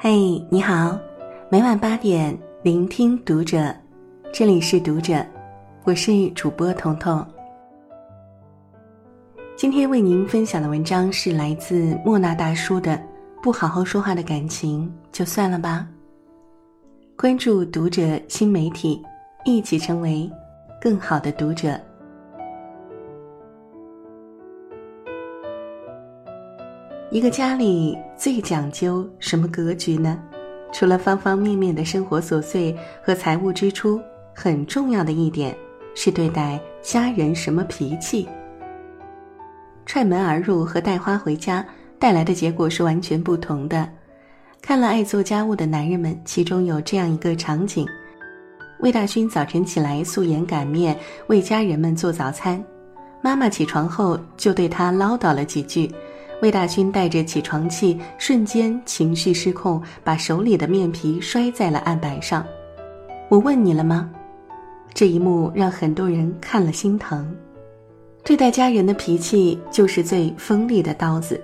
嘿，你好，每晚八点聆听读者，这里是读者，我是主播彤彤。今天为您分享的文章是来自莫那大叔的《不好好说话的感情就算了吧》。关注读者新媒体，一起成为更好的读者。一个家里最讲究什么格局呢？除了方方面面的生活琐碎和财务支出，很重要的一点是对待家人什么脾气。踹门而入和带花回家带来的结果是完全不同的。看了爱做家务的男人们，其中有这样一个场景：魏大勋早晨起来素颜擀面为家人们做早餐，妈妈起床后就对他唠叨了几句。魏大勋带着起床气，瞬间情绪失控，把手里的面皮摔在了案板上。我问你了吗？这一幕让很多人看了心疼。对待家人的脾气就是最锋利的刀子。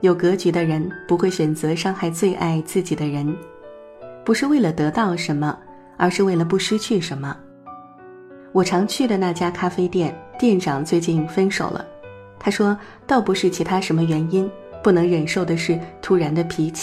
有格局的人不会选择伤害最爱自己的人，不是为了得到什么，而是为了不失去什么。我常去的那家咖啡店店长最近分手了。他说：“倒不是其他什么原因，不能忍受的是突然的脾气。